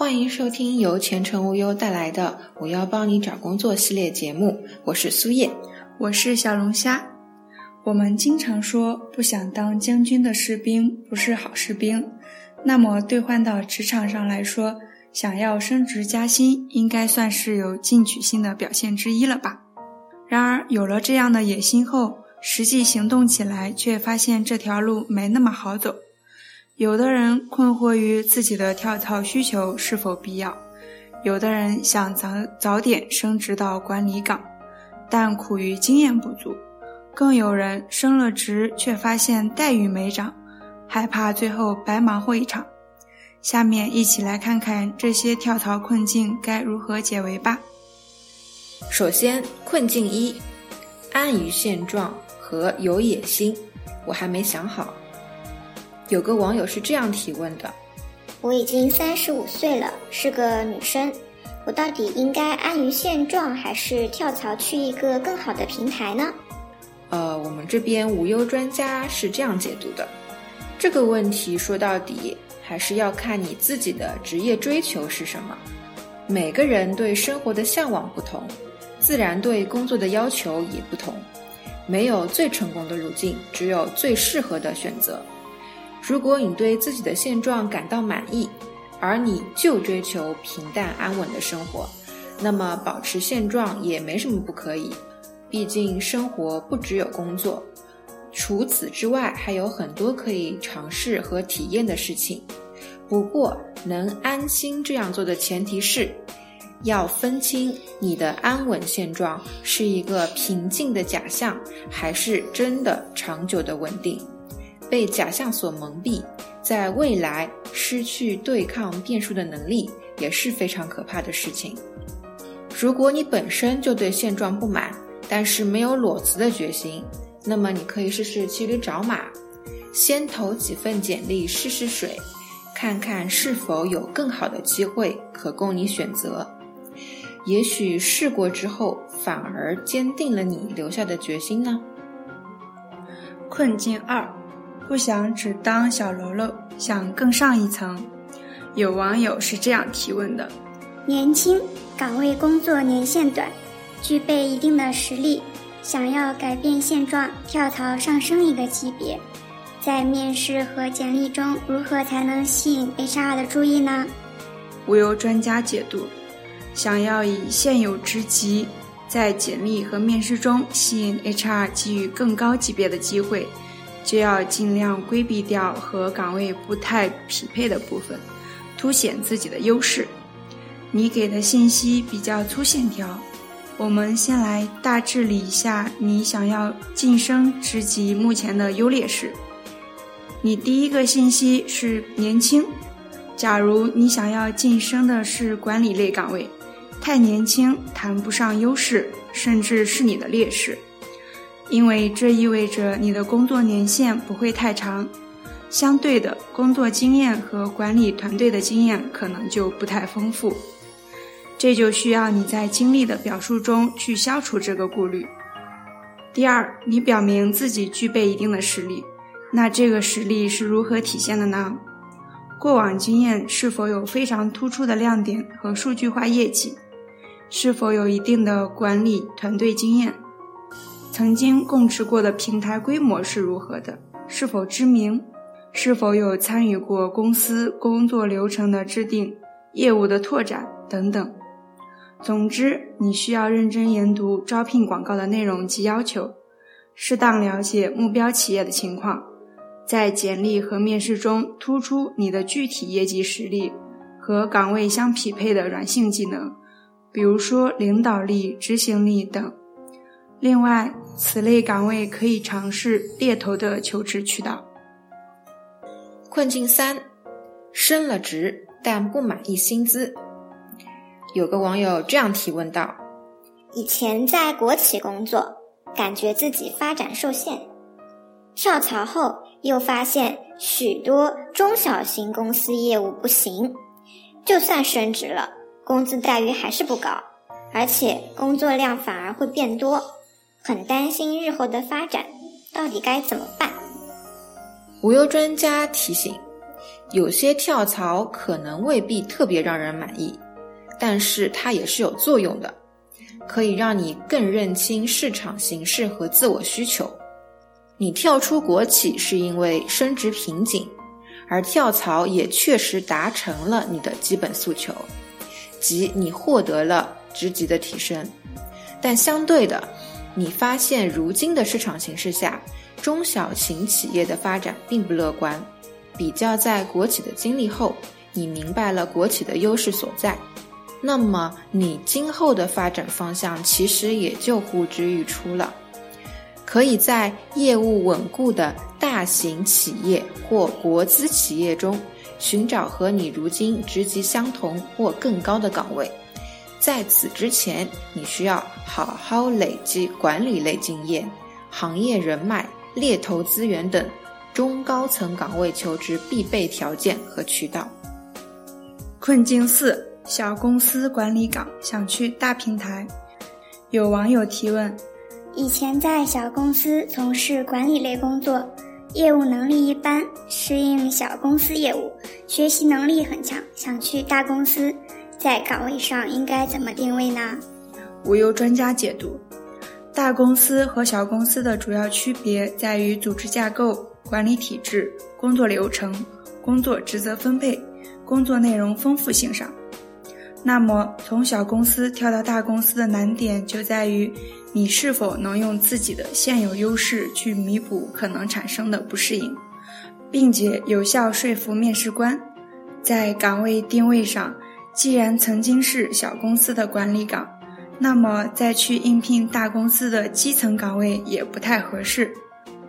欢迎收听由前程无忧带来的“我要帮你找工作”系列节目，我是苏叶，我是小龙虾。我们经常说，不想当将军的士兵不是好士兵。那么兑换到职场上来说，想要升职加薪，应该算是有进取心的表现之一了吧？然而，有了这样的野心后，实际行动起来，却发现这条路没那么好走。有的人困惑于自己的跳槽需求是否必要，有的人想早早点升职到管理岗，但苦于经验不足，更有人升了职却发现待遇没涨，害怕最后白忙活一场。下面一起来看看这些跳槽困境该如何解围吧。首先，困境一：安于现状和有野心。我还没想好。有个网友是这样提问的：“我已经三十五岁了，是个女生，我到底应该安于现状，还是跳槽去一个更好的平台呢？”呃，我们这边无忧专家是这样解读的：这个问题说到底还是要看你自己的职业追求是什么。每个人对生活的向往不同，自然对工作的要求也不同。没有最成功的路径，只有最适合的选择。如果你对自己的现状感到满意，而你就追求平淡安稳的生活，那么保持现状也没什么不可以。毕竟生活不只有工作，除此之外还有很多可以尝试和体验的事情。不过，能安心这样做的前提是，要分清你的安稳现状是一个平静的假象，还是真的长久的稳定。被假象所蒙蔽，在未来失去对抗变数的能力也是非常可怕的事情。如果你本身就对现状不满，但是没有裸辞的决心，那么你可以试试骑驴找马，先投几份简历试试水，看看是否有更好的机会可供你选择。也许试过之后，反而坚定了你留下的决心呢。困境二。不想只当小喽啰，想更上一层。有网友是这样提问的：年轻，岗位工作年限短，具备一定的实力，想要改变现状，跳槽上升一个级别，在面试和简历中如何才能吸引 HR 的注意呢？无忧专家解读：想要以现有职级在简历和面试中吸引 HR 给予更高级别的机会。就要尽量规避掉和岗位不太匹配的部分，凸显自己的优势。你给的信息比较粗线条，我们先来大致理一下你想要晋升职级目前的优劣势。你第一个信息是年轻，假如你想要晋升的是管理类岗位，太年轻谈不上优势，甚至是你的劣势。因为这意味着你的工作年限不会太长，相对的工作经验和管理团队的经验可能就不太丰富，这就需要你在经历的表述中去消除这个顾虑。第二，你表明自己具备一定的实力，那这个实力是如何体现的呢？过往经验是否有非常突出的亮点和数据化业绩？是否有一定的管理团队经验？曾经共持过的平台规模是如何的？是否知名？是否有参与过公司工作流程的制定、业务的拓展等等？总之，你需要认真研读招聘广告的内容及要求，适当了解目标企业的情况，在简历和面试中突出你的具体业绩实力和岗位相匹配的软性技能，比如说领导力、执行力等。另外，此类岗位可以尝试猎头的求职渠道。困境三：升了职但不满意薪资。有个网友这样提问道：“以前在国企工作，感觉自己发展受限；跳槽后又发现许多中小型公司业务不行，就算升职了，工资待遇还是不高，而且工作量反而会变多。”很担心日后的发展，到底该怎么办？无忧专家提醒：有些跳槽可能未必特别让人满意，但是它也是有作用的，可以让你更认清市场形势和自我需求。你跳出国企是因为升职瓶颈，而跳槽也确实达成了你的基本诉求，即你获得了职级的提升。但相对的，你发现如今的市场形势下，中小型企业的发展并不乐观。比较在国企的经历后，你明白了国企的优势所在，那么你今后的发展方向其实也就呼之欲出了。可以在业务稳固的大型企业或国资企业中寻找和你如今职级相同或更高的岗位。在此之前，你需要好好累积管理类经验、行业人脉、猎头资源等。中高层岗位求职必备条件和渠道。困境四：小公司管理岗想去大平台。有网友提问：以前在小公司从事管理类工作，业务能力一般，适应小公司业务，学习能力很强，想去大公司，在岗位上应该怎么定位呢？无忧专家解读：大公司和小公司的主要区别在于组织架构。管理体制、工作流程、工作职责分配、工作内容丰富性上，那么从小公司跳到大公司的难点就在于你是否能用自己的现有优势去弥补可能产生的不适应，并且有效说服面试官。在岗位定位上，既然曾经是小公司的管理岗，那么再去应聘大公司的基层岗位也不太合适。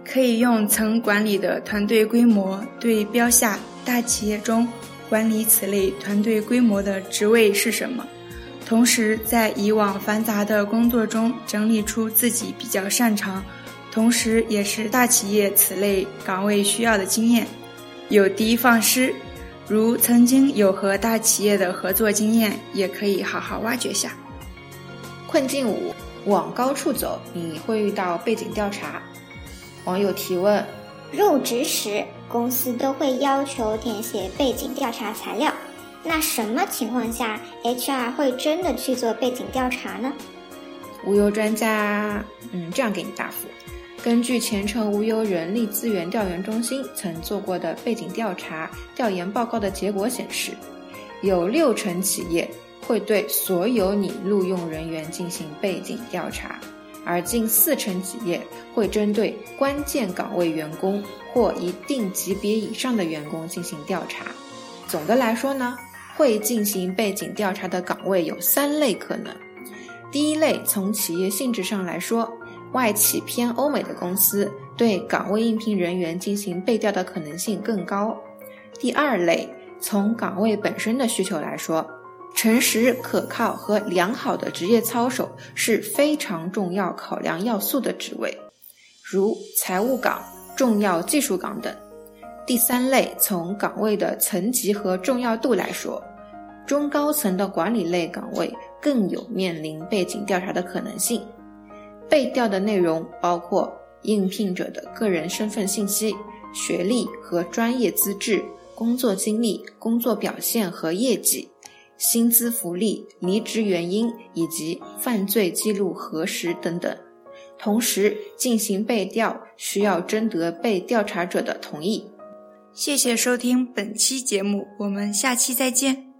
可以用曾管理的团队规模对标下大企业中管理此类团队规模的职位是什么，同时在以往繁杂的工作中整理出自己比较擅长，同时也是大企业此类岗位需要的经验，有的放矢。如曾经有和大企业的合作经验，也可以好好挖掘下。困境五：往高处走，你会遇到背景调查。网友提问：入职时，公司都会要求填写背景调查材料，那什么情况下 HR 会真的去做背景调查呢？无忧专家，嗯，这样给你答复：根据前程无忧人力资源调研中心曾做过的背景调查调研报告的结果显示，有六成企业会对所有你录用人员进行背景调查。而近四成企业会针对关键岗位员工或一定级别以上的员工进行调查。总的来说呢，会进行背景调查的岗位有三类可能。第一类，从企业性质上来说，外企偏欧美的公司对岗位应聘人员进行背调的可能性更高。第二类，从岗位本身的需求来说。诚实、可靠和良好的职业操守是非常重要考量要素的职位，如财务岗、重要技术岗等。第三类，从岗位的层级和重要度来说，中高层的管理类岗位更有面临背景调查的可能性。被调的内容包括应聘者的个人身份信息、学历和专业资质、工作经历、工作表现和业绩。薪资福利、离职原因以及犯罪记录核实等等。同时进行背调需要征得被调查者的同意。谢谢收听本期节目，我们下期再见。